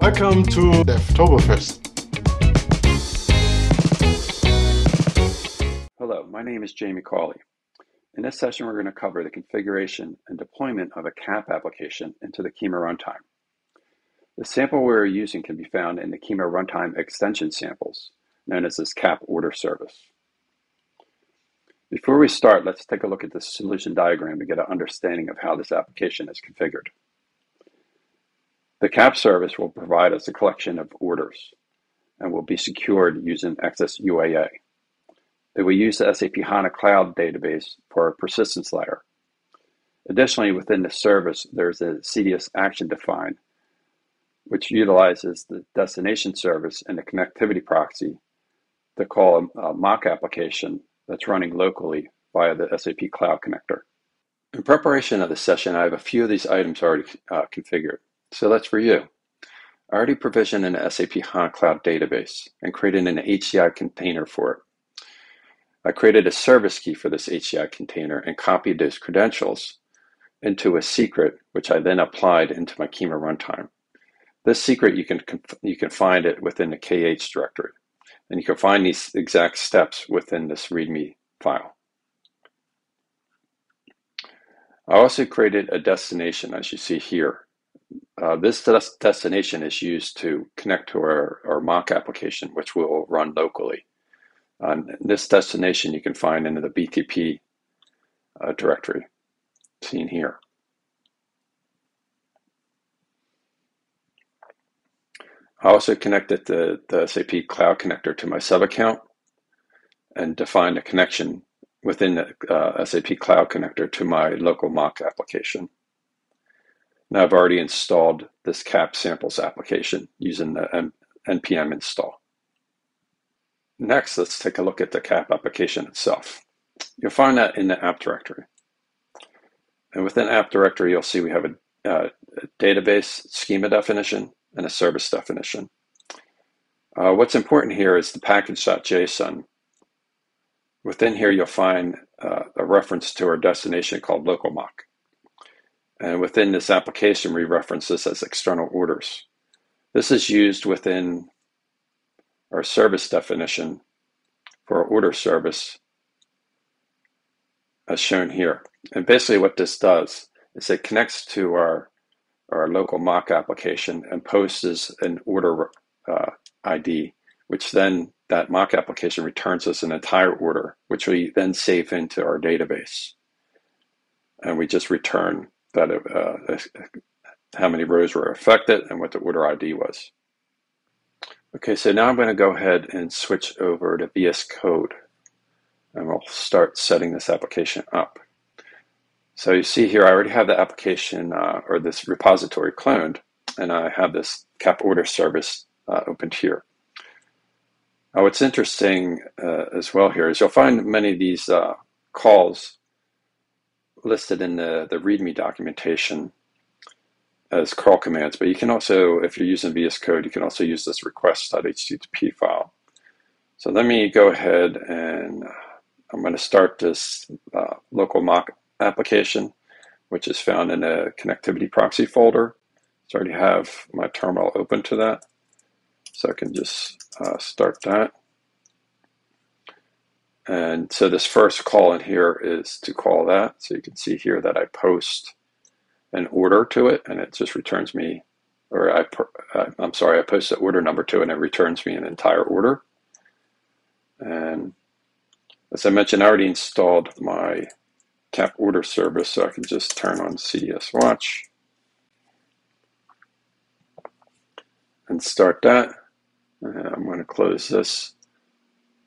Welcome to Devtoberfest. Hello, my name is Jamie Cawley. In this session, we're going to cover the configuration and deployment of a CAP application into the Kyma runtime. The sample we're using can be found in the Kyma runtime extension samples, known as this CAP order service. Before we start, let's take a look at the solution diagram to get an understanding of how this application is configured. The CAP service will provide us a collection of orders and will be secured using XS UAA. It will use the SAP HANA Cloud database for a persistence layer. Additionally, within the service, there's a CDS action defined, which utilizes the destination service and the connectivity proxy to call a, a mock application that's running locally via the SAP Cloud Connector. In preparation of this session, I have a few of these items already uh, configured. So that's for you. I already provisioned an SAP HANA Cloud database and created an HDI container for it. I created a service key for this HDI container and copied those credentials into a secret, which I then applied into my Kyma runtime. This secret, you can, you can find it within the KH directory, and you can find these exact steps within this README file. I also created a destination, as you see here, uh, this des destination is used to connect to our, our mock application, which will run locally. Uh, this destination you can find in the BTP uh, directory seen here. I also connected the, the SAP Cloud Connector to my sub account and defined a connection within the uh, SAP Cloud Connector to my local mock application. Now I've already installed this CAP samples application using the npm install. Next, let's take a look at the CAP application itself. You'll find that in the app directory. And within app directory, you'll see we have a, uh, a database schema definition and a service definition. Uh, what's important here is the package.json. Within here, you'll find uh, a reference to our destination called localmock. And within this application, we reference this as external orders. This is used within our service definition for our order service as shown here. And basically what this does is it connects to our, our local mock application and posts an order uh, ID, which then that mock application returns us an entire order, which we then save into our database. And we just return that uh, how many rows were affected and what the order ID was. Okay, so now I'm going to go ahead and switch over to VS Code and we'll start setting this application up. So you see here, I already have the application uh, or this repository cloned and I have this cap order service uh, opened here. Now what's interesting uh, as well here is you'll find many of these uh, calls listed in the, the README documentation as curl commands, but you can also, if you're using VS Code, you can also use this request.http file. So let me go ahead and I'm going to start this uh, local mock application, which is found in a connectivity proxy folder. So I already have my terminal open to that. So I can just uh, start that. And so this first call in here is to call that. So you can see here that I post an order to it and it just returns me, or I, uh, I'm sorry, I post the order number to it and it returns me an entire order. And as I mentioned, I already installed my cap order service, so I can just turn on CDS watch and start that. And I'm going to close this.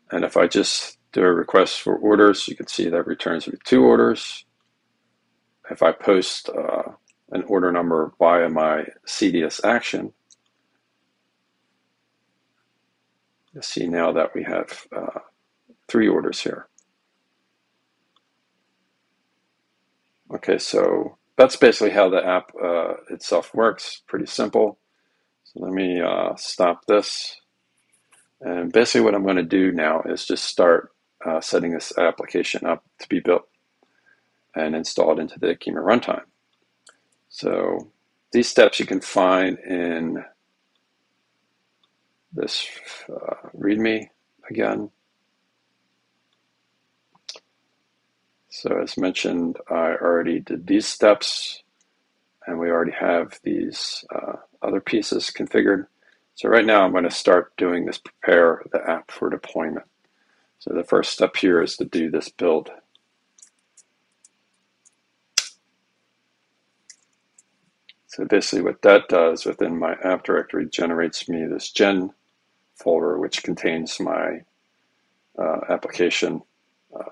And if I just do a request for orders, you can see that returns me two orders. If I post uh, an order number via my CDS action, you see now that we have uh, three orders here. Okay, so that's basically how the app uh, itself works. Pretty simple. So let me uh, stop this. And basically what I'm going to do now is just start uh, setting this application up to be built and installed into the Kyma runtime. So these steps you can find in this uh, README again. So as mentioned, I already did these steps and we already have these uh, other pieces configured. So right now I'm going to start doing this prepare the app for deployment. So the first step here is to do this build. So basically what that does within my app directory generates me this gen folder which contains my uh, application uh,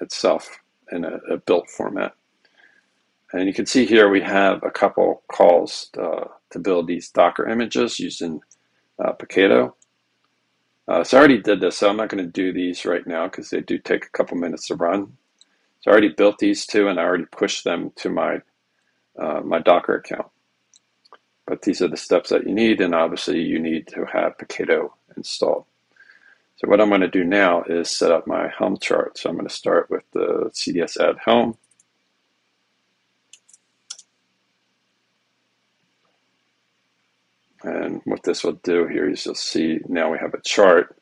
itself in a, a, built format. And you can see here we have a couple calls uh, to build these Docker images using uh, Paketo. Uh, so I already did this, so I'm not going to do these right now because they do take a couple minutes to run. So I already built these two and I already pushed them to my, uh, my Docker account. But these are the steps that you need, and obviously you need to have Paketo installed. So what I'm going to do now is set up my Helm chart. So I'm going to start with the CDS add Helm. And what this will do here is you'll see now we have a chart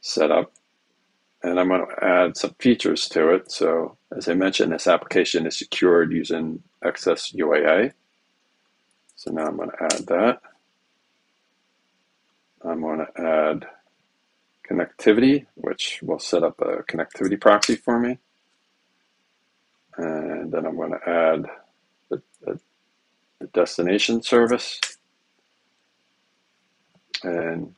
set up and I'm going to add some features to it. So as I mentioned, this application is secured using XS UAA. So now I'm going to add that. I'm going to add connectivity, which will set up a connectivity proxy for me. And then I'm going to add the, the, the destination service. And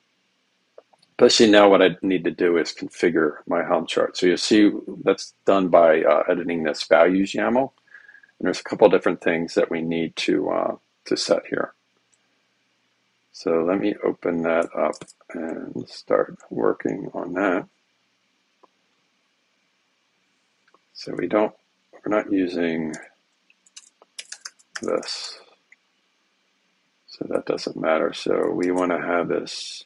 basically now what I need to do is configure my Helm chart. So you'll see that's done by uh, editing this values YAML. And there's a couple different things that we need to, uh, to set here. So let me open that up and start working on that. So we don't, we're not using this. So that doesn't matter. So we want to have this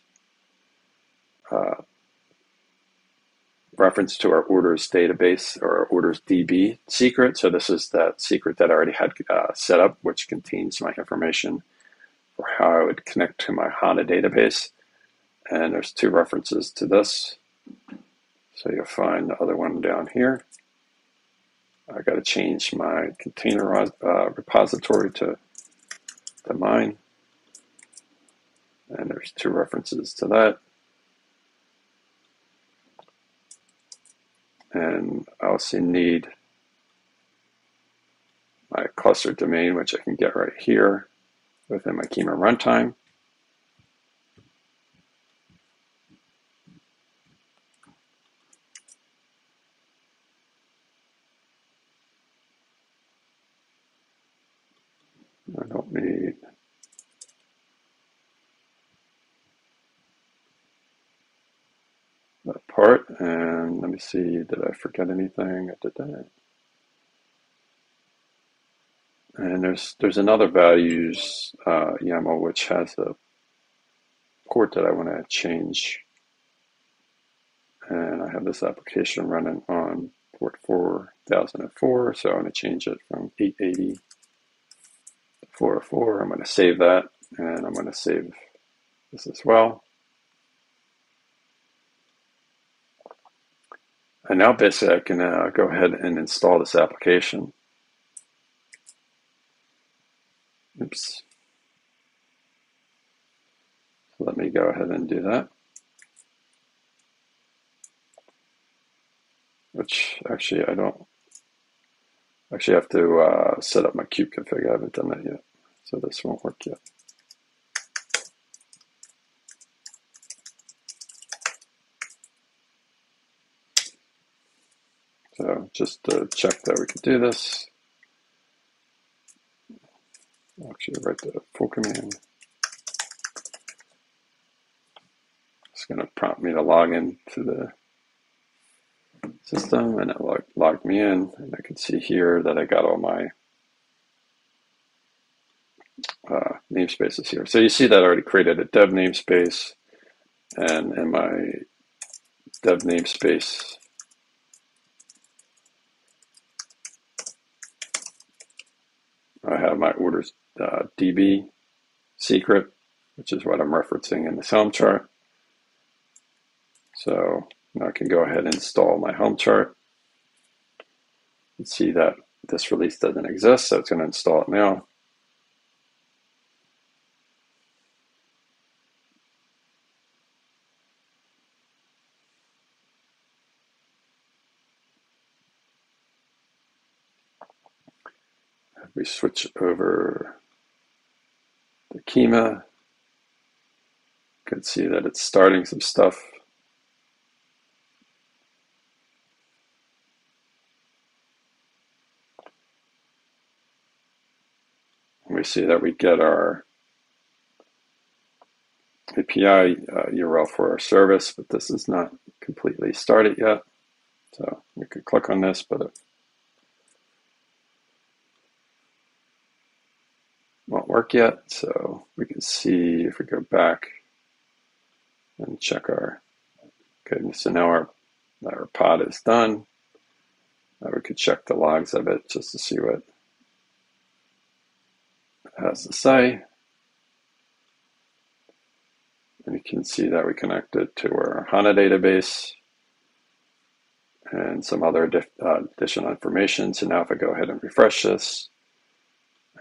uh, reference to our orders database or our orders DB secret. So this is that secret that I already had uh, set up, which contains my information for how I would connect to my HANA database. And there's two references to this. So you'll find the other one down here. I got to change my container uh, repository to, to mine. And there's two references to that. And I also need my cluster domain, which I can get right here within my Kyma runtime. I don't need that part. And let me see, did I forget anything? I did that. And there's there's another values uh, YAML which has a port that I want to change. And I have this application running on port 4004, so I'm going to change it from 880 to 404. I'm going to save that, and I'm going to save this as well. And now basically I can uh, go ahead and install this application. Oops. Let me go ahead and do that. Which actually I don't actually have to uh, set up my kubeconfig. I haven't done that yet. So this won't work yet. So just to check that we can do this, actually write the full command. It's going to prompt me to log in to the system and it log, logged me in and I can see here that I got all my uh, namespaces here. So you see that I already created a dev namespace and in my dev namespace I have my orders uh, DB secret, which is what I'm referencing in this Helm chart. So now I can go ahead and install my Helm chart and see that this release doesn't exist, so it's going to install it now. we switch over the you can see that it's starting some stuff. we see that we get our API uh, URL for our service, but this is not completely started yet. So we could click on this, but won't work yet. So we can see if we go back and check our, okay, so now our, our pod is done. Now we could check the logs of it just to see what it has to say. And you can see that we connected to our HANA database and some other uh, additional information. So now if I go ahead and refresh this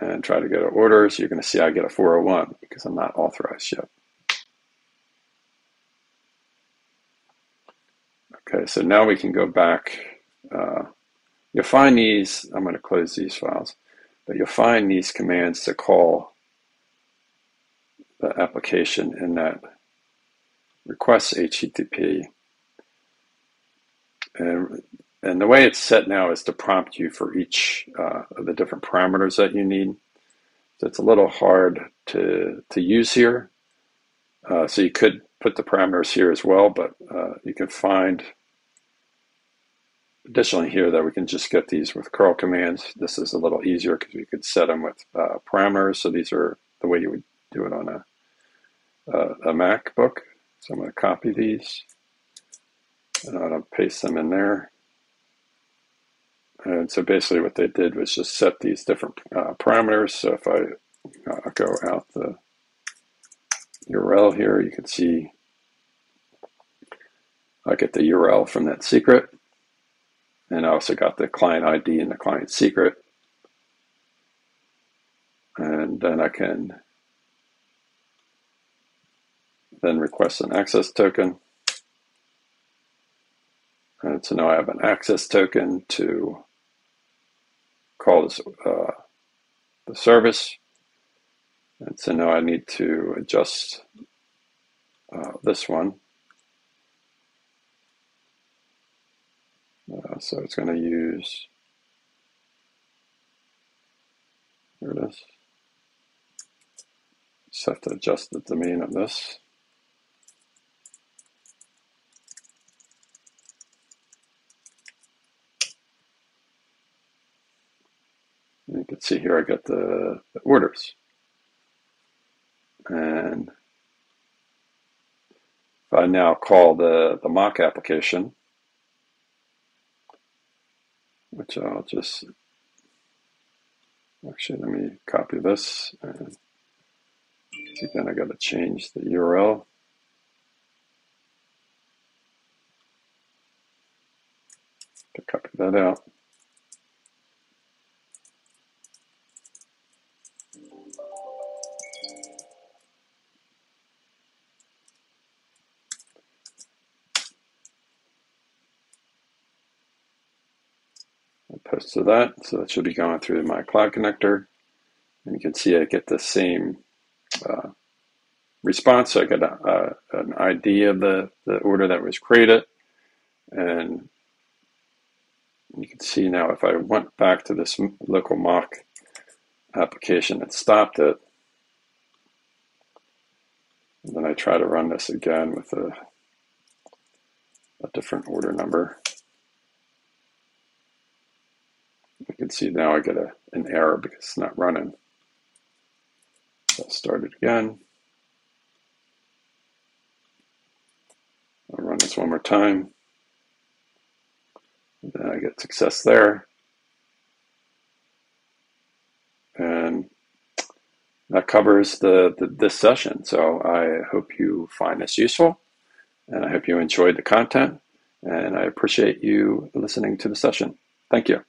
and try to go to orders, you're going to see I get a 401 because I'm not authorized yet. Okay, so now we can go back. Uh, you'll find these, I'm going to close these files. But you'll find these commands to call the application in that request HTTP. And, and the way it's set now is to prompt you for each uh, of the different parameters that you need. So it's a little hard to, to use here. Uh, so you could put the parameters here as well, but uh, you can find additionally here that we can just get these with curl commands. This is a little easier because we could set them with uh, parameters. So these are the way you would do it on a, uh, a MacBook. So I'm going to copy these and I'm going to paste them in there. And so basically what they did was just set these different uh, parameters. So if I uh, go out the URL here, you can see I get the URL from that secret. And I also got the client ID and the client secret. And then I can then request an access token. And so now I have an access token to call this, uh, the service. And so now I need to adjust uh, this one. Uh, so it's going to use, here it is. Just have to adjust the domain of this. You can see here I get the, orders. And if I now call the, the mock application, which I'll just, actually let me copy this and again I got to change the URL. To copy that out. To that. So that should be going through my cloud connector. And you can see I get the same uh, response. So I get a, a, an ID of the, the order that was created. And you can see now if I went back to this local mock application and stopped it, and then I try to run this again with a, a different order number. You can see now I get a, an error because it's not running. I'll start it again. I'll run this one more time. And then I get success there. And that covers the, the this session. So I hope you find this useful, and I hope you enjoyed the content. And I appreciate you listening to the session. Thank you.